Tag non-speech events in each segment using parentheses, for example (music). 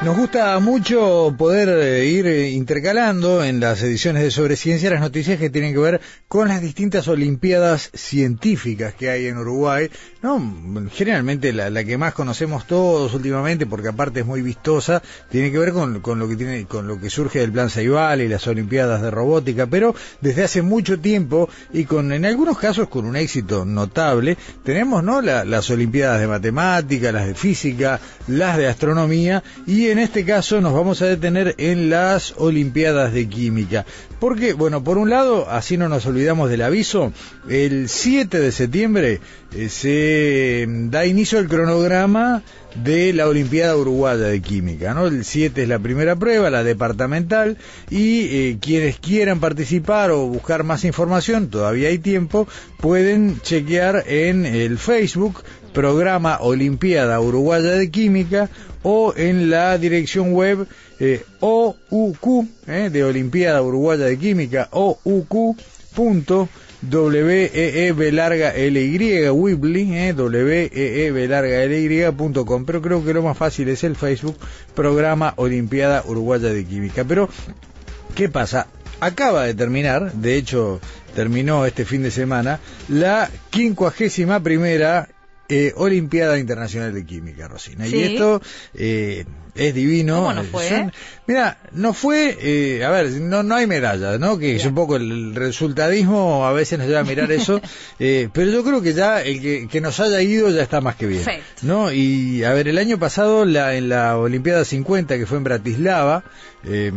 Nos gusta mucho poder eh, ir eh, intercalando en las ediciones de Sobre Ciencia las noticias que tienen que ver con las distintas olimpiadas científicas que hay en Uruguay, ¿no? Generalmente la, la que más conocemos todos últimamente, porque aparte es muy vistosa, tiene que ver con, lo que tiene, con lo que surge del Plan Ceibal y las olimpiadas de robótica, pero desde hace mucho tiempo y con, en algunos casos con un éxito notable, tenemos, ¿no? La, las olimpiadas de matemática, las de física, las de astronomía y en este caso nos vamos a detener en las Olimpiadas de Química. Porque, bueno, por un lado, así no nos olvidamos del aviso, el 7 de septiembre eh, se da inicio al cronograma de la Olimpiada Uruguaya de Química, ¿no? El 7 es la primera prueba, la departamental, y eh, quienes quieran participar o buscar más información, todavía hay tiempo, pueden chequear en el Facebook programa Olimpiada Uruguaya de Química o en la dirección web eh, OUQ de Olimpiada Uruguaya de Química OUQ. W-E-E-B larga L-Y, eh, W-E-E-B larga L-Y.com, pero creo que lo más fácil es el Facebook, programa Olimpiada Uruguaya de Química. Pero, ¿qué pasa? Acaba de terminar, de hecho terminó este fin de semana, la quincuagésima primera eh, Olimpiada Internacional de Química, Rosina. Sí. Y esto eh, es divino. ¿Cómo no fue? Mira, no fue, eh, a ver, no, no hay medallas, ¿no? Que es un poco el resultadismo, a veces nos lleva a mirar eso, (laughs) eh, pero yo creo que ya el que, que nos haya ido ya está más que bien. Perfecto. ¿No? Y a ver, el año pasado la, en la Olimpiada 50, que fue en Bratislava, eh,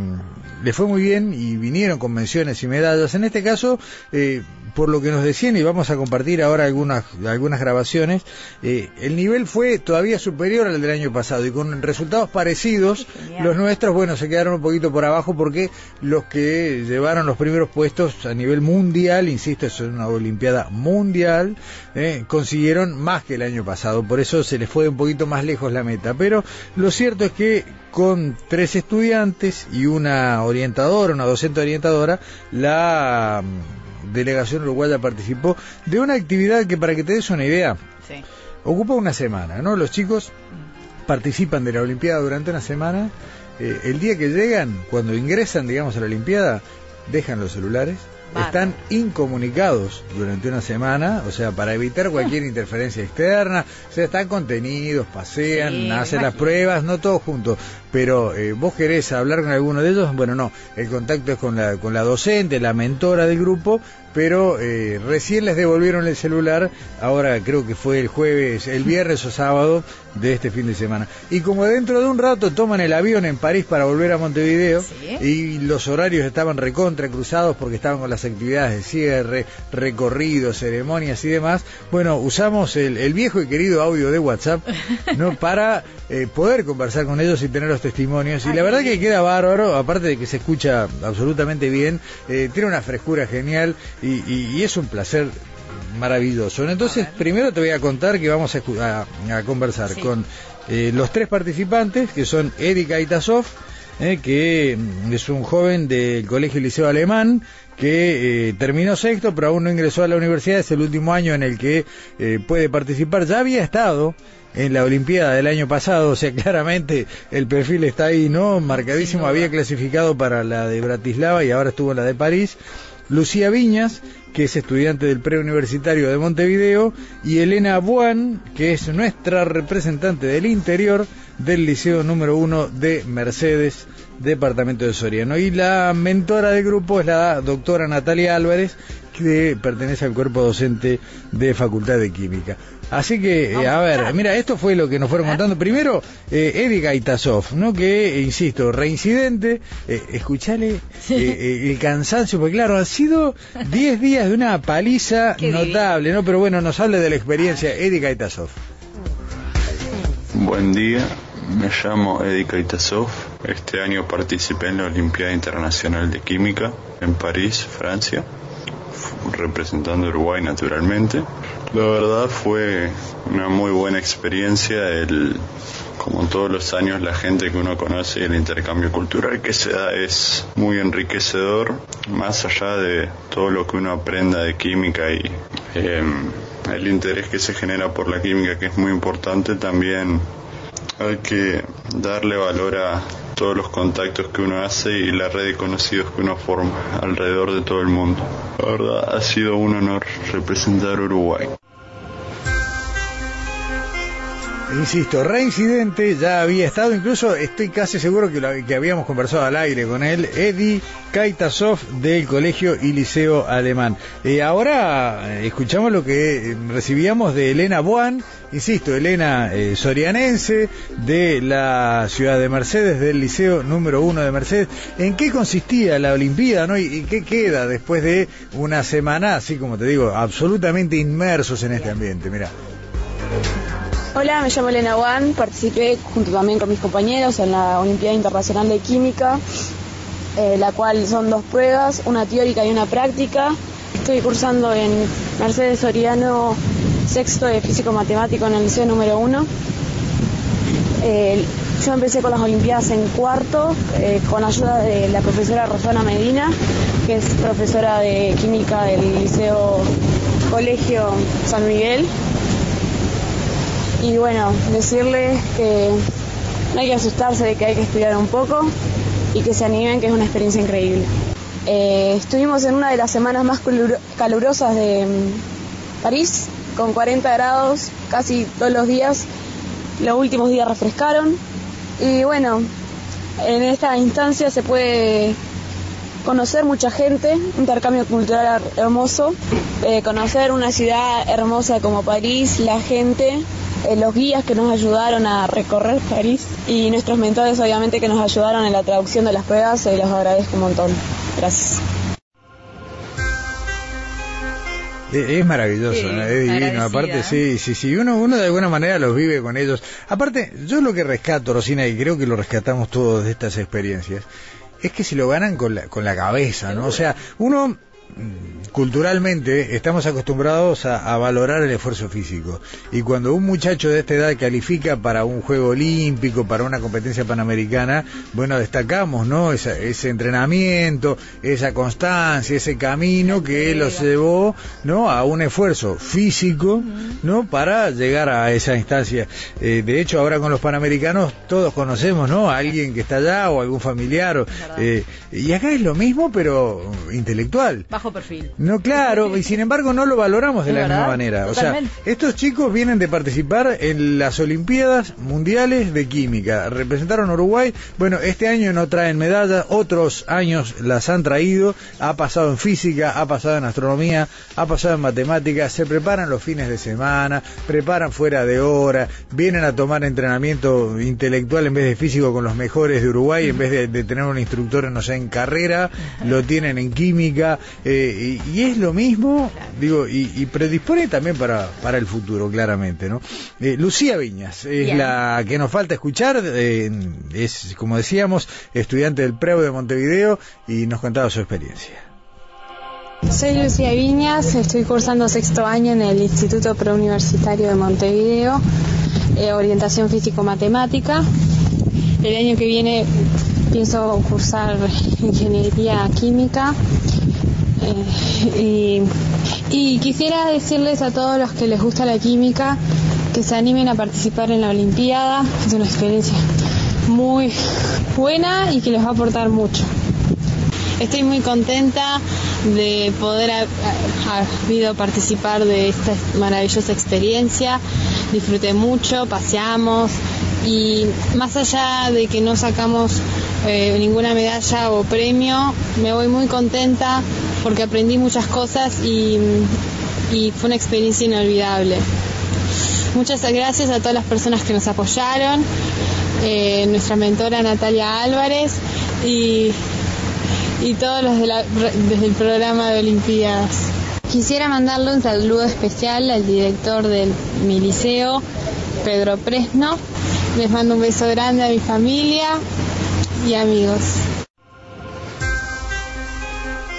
le fue muy bien y vinieron con menciones y medallas. En este caso, eh, por lo que nos decían, y vamos a compartir ahora algunas, algunas grabaciones, eh, el nivel fue todavía superior al del año pasado y con resultados parecidos, Genial. los nuestros, bueno, se quedaron un poquito por abajo porque los que llevaron los primeros puestos a nivel mundial, insisto, es una Olimpiada mundial, eh, consiguieron más que el año pasado, por eso se les fue un poquito más lejos la meta. Pero lo cierto es que con tres estudiantes y una orientadora, una docente orientadora, la delegación uruguaya participó de una actividad que para que te des una idea, Sí. ocupa una semana, ¿no? Los chicos participan de la Olimpiada durante una semana. eh, el día que llegan, cuando ingresan, digamos, a la Olimpiada, dejan los celulares. Están incomunicados durante una semana, o sea, para evitar cualquier (laughs) interferencia externa, o sea, están contenidos, pasean, Sí, hacen las pruebas, no todos juntos, pero eh, vos querés hablar con alguno de ellos, bueno, no, el contacto es con la, con la docente, la mentora del grupo, pero eh, recién les devolvieron el celular, ahora creo que fue el jueves, el viernes o sábado de este fin de semana. Y como dentro de un rato toman el avión en París para volver a Montevideo, Sí. y los horarios estaban recontra cruzados porque estaban con las actividades de cierre, recorridos, ceremonias y demás, bueno, usamos el, el viejo y querido audio de WhatsApp, ¿no? (laughs) Para eh, poder conversar con ellos y tener los testimonios. Y la verdad que queda bárbaro, aparte de que se escucha absolutamente bien, eh, tiene una frescura genial y, y- y es un placer maravilloso. Entonces, primero te voy a contar que vamos a, a- a conversar Sí. con eh, los tres participantes, que son Erika Itasov, eh, que mm, es un joven del Colegio Liceo Alemán, que eh, terminó sexto, pero aún no ingresó a la universidad, es el último año en el que eh, puede participar. Ya había estado en la Olimpiada del año pasado, o sea, (laughs) claramente el perfil está ahí, ¿no? Marcadísimo, había clasificado para la de Bratislava y ahora estuvo en la de París. Lucía Viñas, que es estudiante del preuniversitario de Montevideo, y Elena Buan, que es nuestra representante del interior del Liceo número uno de Mercedes, departamento de Soriano. Y la mentora del grupo es la doctora Natalia Álvarez, que pertenece al cuerpo docente de Facultad de Química. Así que, eh, a ver, mira, esto fue lo que nos fueron contando. Primero, eh, Eddie Gaitasov, ¿no? Que, eh, insisto, reincidente, eh, escuchale eh, el cansancio, porque claro, han sido 10 días de una paliza (laughs) Qué notable, ¿no? Pero bueno, nos habla de la experiencia Eddie Gaitasov. Buen día, me llamo Eddie Kaitasov. Este año participé en la Olimpiada Internacional de Química en París, Francia, representando Uruguay naturalmente. La verdad fue una muy buena experiencia. El, como todos los años, la gente que uno conoce y el intercambio cultural que se da es muy enriquecedor, más allá de todo lo que uno aprenda de química y em, el interés que se genera por la química, que es muy importante, también hay que darle valor a todos los contactos que uno hace y la red de conocidos que uno forma alrededor de todo el mundo. La verdad ha sido un honor representar Uruguay. Insisto, reincidente, ya había estado, incluso estoy casi seguro que, lo- que habíamos conversado al aire con él, Eddie Kaitasov del Colegio y Liceo Alemán. Eh, ahora eh, escuchamos lo que eh, recibíamos de Elena Boan, insisto, Elena Sorianense de la ciudad de Mercedes, del Liceo número uno de Mercedes. ¿En qué consistía la Olimpiada no? y, y qué queda después de una semana, así como te digo, absolutamente inmersos en este ambiente? Mira. Hola, me llamo Elena Wan, participé junto también con mis compañeros en la Olimpiada Internacional de Química, eh, la cual son dos pruebas, una teórica y una práctica. Estoy cursando en Mercedes Soriano, sexto de Físico Matemático en el liceo número uno. Eh, yo empecé con las Olimpiadas en cuarto, eh, con ayuda de la profesora Rosana Medina, que es profesora de Química del Liceo Colegio San Miguel. Y bueno, decirles que no hay que asustarse de que hay que estudiar un poco y que se animen, que es una experiencia increíble. Eh, estuvimos en una de las semanas más caluro- calurosas de mm, París, con 40 grados casi todos los días. Los últimos días refrescaron. Y bueno, en esta instancia se puede conocer mucha gente, intercambio cultural her- hermoso, eh, conocer una ciudad hermosa como París, la gente, los guías que nos ayudaron a recorrer París y nuestros mentores obviamente que nos ayudaron en la traducción de las pruebas, eh, los agradezco un montón. Gracias. Eh, Es maravilloso, Sí, ¿no? es divino. agradecida. Aparte, sí, sí, sí. Uno, uno de alguna manera los vive con ellos. Aparte, yo lo que rescato, Rosina, y creo que lo rescatamos todos de estas experiencias, es que se lo ganan con la, con la cabeza, ¿no? O sea, uno culturalmente estamos acostumbrados a, a valorar el esfuerzo físico y cuando un muchacho de esta edad califica para un juego olímpico, para una competencia panamericana, bueno, destacamos, ¿no? Esa- ese entrenamiento, esa constancia, ese camino que los llevó, ¿no? A un esfuerzo físico, ¿no? Para llegar a esa instancia. Eh, de hecho, ahora con los panamericanos todos conocemos, ¿no? A alguien que está allá o algún familiar. o- eh, y acá es lo mismo, pero intelectual. Bajo perfil. No, claro, y sin embargo no lo valoramos de la verdad, misma manera. O sea, estos chicos vienen de participar en las Olimpiadas Mundiales de Química. Representaron a Uruguay. Bueno, este año no traen medallas, otros años las han traído. Ha pasado en física, ha pasado en astronomía, ha pasado en matemáticas. Se preparan los fines de semana, preparan fuera de hora, vienen a tomar entrenamiento intelectual en vez de físico con los mejores de Uruguay, en vez de, de tener un instructor, no sé, en carrera, lo tienen en química. eh, y, y es lo mismo, digo, y, y predispone también para, para el futuro, claramente, ¿no? Eh, Lucía Viñas es Bien. la que nos falta escuchar, eh, es, como decíamos, estudiante del PREU de Montevideo y nos contaba su experiencia. Soy Lucía Viñas, estoy cursando sexto año en el Instituto Preuniversitario de Montevideo, eh, orientación físico-matemática. El año que viene pienso cursar ingeniería química. Eh, y, quisiera decirles a todos los que les gusta la química que se animen a participar en la Olimpiada. Es una experiencia muy buena y que les va a aportar mucho. Estoy muy contenta de poder ha- ha- habido participar de esta maravillosa experiencia. Disfruté mucho, paseamos y más allá de que no sacamos eh, ninguna medalla o premio, me voy muy contenta porque aprendí muchas cosas y, fue una experiencia inolvidable. Muchas gracias a todas las personas que nos apoyaron, eh, nuestra mentora Natalia Álvarez y, todos los de desde el programa de Olimpiadas. Quisiera mandarle un saludo especial al director de mi liceo, Pedro Presno. Les mando un beso grande a mi familia y amigos.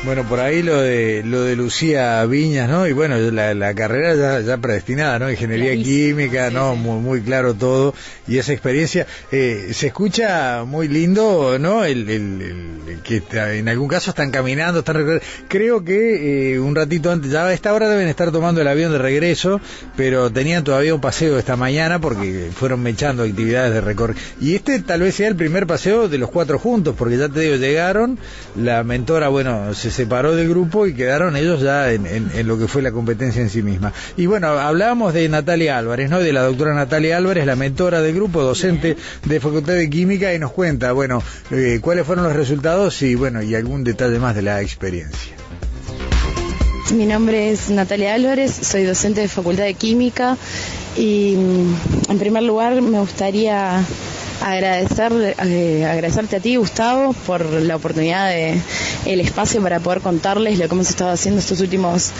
Bueno, por ahí lo de lo de Lucía Viñas, ¿no? Y bueno, la, carrera ya, ya, predestinada, ¿no? Ingeniería química, ¿no? Muy, muy claro todo. Y esa experiencia, eh, se escucha muy lindo, ¿no? El, el, que en algún caso están caminando, están Creo que eh, un ratito antes, ya a esta hora deben estar tomando el avión de regreso, pero tenían todavía un paseo esta mañana porque fueron mechando actividades de recorrido. Y este tal vez sea el primer paseo de los cuatro juntos, porque ya te digo, llegaron, la mentora, bueno, se separó del grupo y quedaron ellos ya en, lo que fue la competencia en sí misma. Y bueno, hablábamos de Natalia Álvarez, ¿no? De la doctora Natalia Álvarez, la mentora del grupo, docente de Facultad de Química, y nos cuenta, bueno, eh, cuáles fueron los resultados y bueno, y algún detalle más de la experiencia. Mi nombre es Natalia Álvarez, soy docente de Facultad de Química y mm, en primer lugar me gustaría agradecer, eh, agradecerte a ti, Gustavo, por la oportunidad de el espacio para poder contarles lo que hemos estado haciendo estos últimos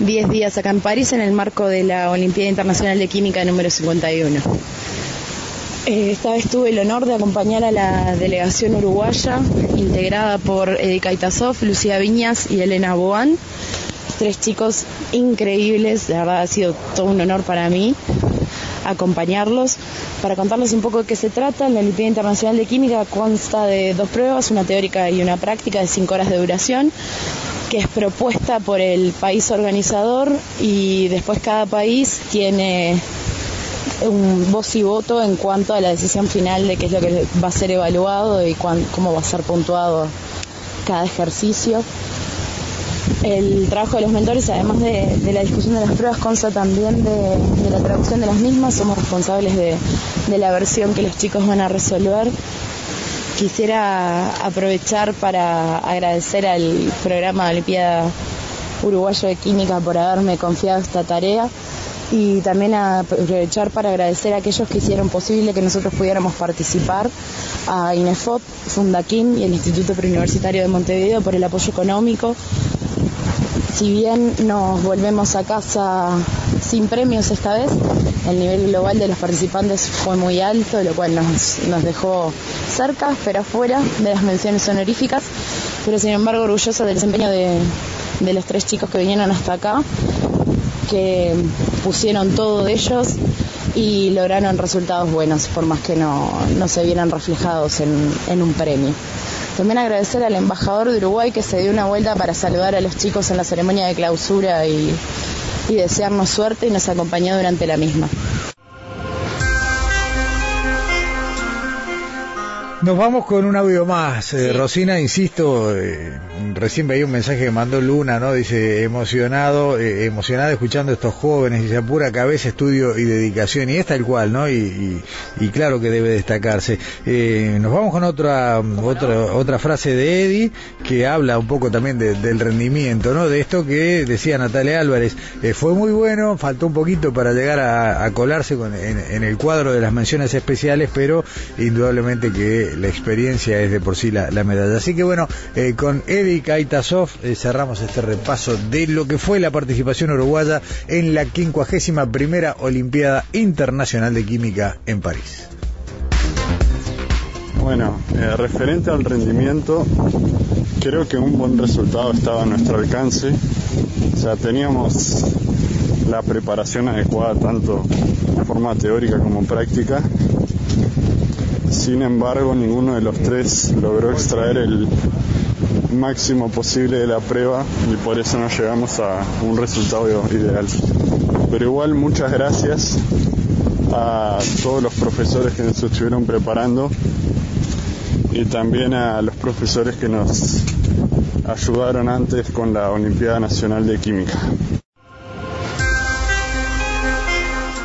10 días acá en París en el marco de la Olimpiada Internacional de Química número 51. Eh, esta vez tuve el honor de acompañar a la delegación uruguaya, integrada por Erika Itasov, Lucía Viñas y Elena Boan. Tres chicos increíbles, la verdad ha sido todo un honor para mí acompañarlos para contarles un poco de qué se trata. La Olimpiada Internacional de Química consta de dos pruebas, una teórica y una práctica de cinco horas de duración que es propuesta por el país organizador y después cada país tiene un voz y voto en cuanto a la decisión final de qué es lo que va a ser evaluado y cómo va a ser puntuado cada ejercicio. El trabajo de los mentores, además de, la discusión de las pruebas, consta también de, la traducción de las mismas. Somos responsables de, la versión que los chicos van a resolver. Quisiera aprovechar para agradecer al programa de Olimpiada Uruguayo de Química por haberme confiado esta tarea y también aprovechar para agradecer a aquellos que hicieron posible que nosotros pudiéramos participar, a INEFOP, Fundaquín y el Instituto Preuniversitario de Montevideo por el apoyo económico, si bien nos volvemos a casa sin premios esta vez, el nivel global de los participantes fue muy alto, lo cual nos, dejó cerca, pero afuera de las menciones honoríficas, pero sin embargo orgullosa del desempeño de, los tres chicos que vinieron hasta acá, que pusieron todo de ellos y lograron resultados buenos, por más que no, se vieran reflejados en un premio. También agradecer al embajador de Uruguay que se dio una vuelta para saludar a los chicos en la ceremonia de clausura y, desearnos suerte y nos acompañó durante la misma. Nos vamos con un audio más. Eh, Rosina, insisto, eh, recién veía un mensaje que mandó Luna, ¿no? Dice, emocionado, eh, emocionada escuchando a estos jóvenes, dice, pura cabeza, estudio y dedicación, y es tal cual, ¿no? Y, y, claro que debe destacarse. nos vamos con otra, otra, otra frase de Eddie, que habla un poco también del rendimiento, ¿no? De esto que decía Natalia Álvarez, fue muy bueno, faltó un poquito para llegar a, colarse con, en, en el cuadro de las menciones especiales, pero indudablemente que la experiencia es de por sí la, medalla. Así que bueno, eh, con Eddie Kaitasov eh, cerramos este repaso de lo que fue la participación uruguaya en la 51 primera Olimpiada Internacional de Química en París. Bueno, eh, referente al rendimiento, creo que un buen resultado estaba a nuestro alcance. O sea, teníamos la preparación adecuada tanto de forma teórica como práctica sin embargo, ninguno de los tres logró extraer el máximo posible de la prueba y por eso no llegamos a un resultado ideal. Pero igual muchas gracias a todos los profesores que nos estuvieron preparando y también a los profesores que nos ayudaron antes con la Olimpiada Nacional de Química.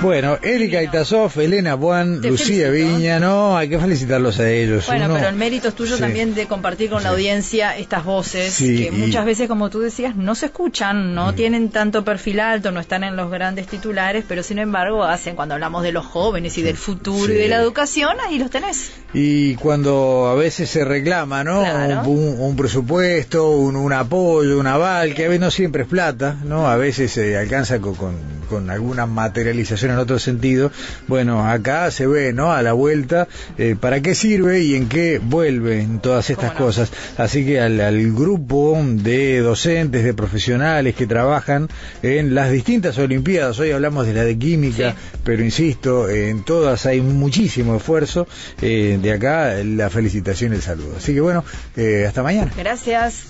Bueno, Erika Itasov, Elena Buan, Te Lucía felicito. Viña, no, hay que felicitarlos a ellos. Bueno, Uno- pero el mérito es tuyo Sí. también de compartir con la audiencia estas voces Sí, que y- muchas veces, como tú decías, no se escuchan, no tienen tanto perfil alto, no están en los grandes titulares, pero sin embargo hacen, cuando hablamos de los jóvenes y del futuro y de la educación, ahí los tenés. Y cuando a veces se reclama, ¿no? Claro. Un, un presupuesto, un, un apoyo, un aval, que a veces no siempre es plata, ¿no? A veces se alcanza con, con, con alguna materialización en otro sentido. Bueno, acá se ve, ¿no? A la vuelta, eh, para qué sirve y en qué vuelven todas estas cosas. Así que al, al grupo de docentes, de profesionales que trabajan en las distintas Olimpiadas, hoy hablamos de la de química, Sí. pero insisto, en todas hay muchísimo esfuerzo. eh, de acá la felicitación y el saludo. Así que bueno, eh, hasta mañana. Gracias.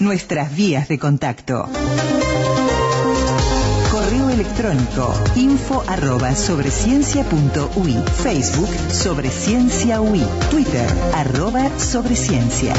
Nuestras vías de contacto. Correo electrónico info arroba sobreciencia.ui Facebook sobre ciencia UI Twitter arroba sobreciencia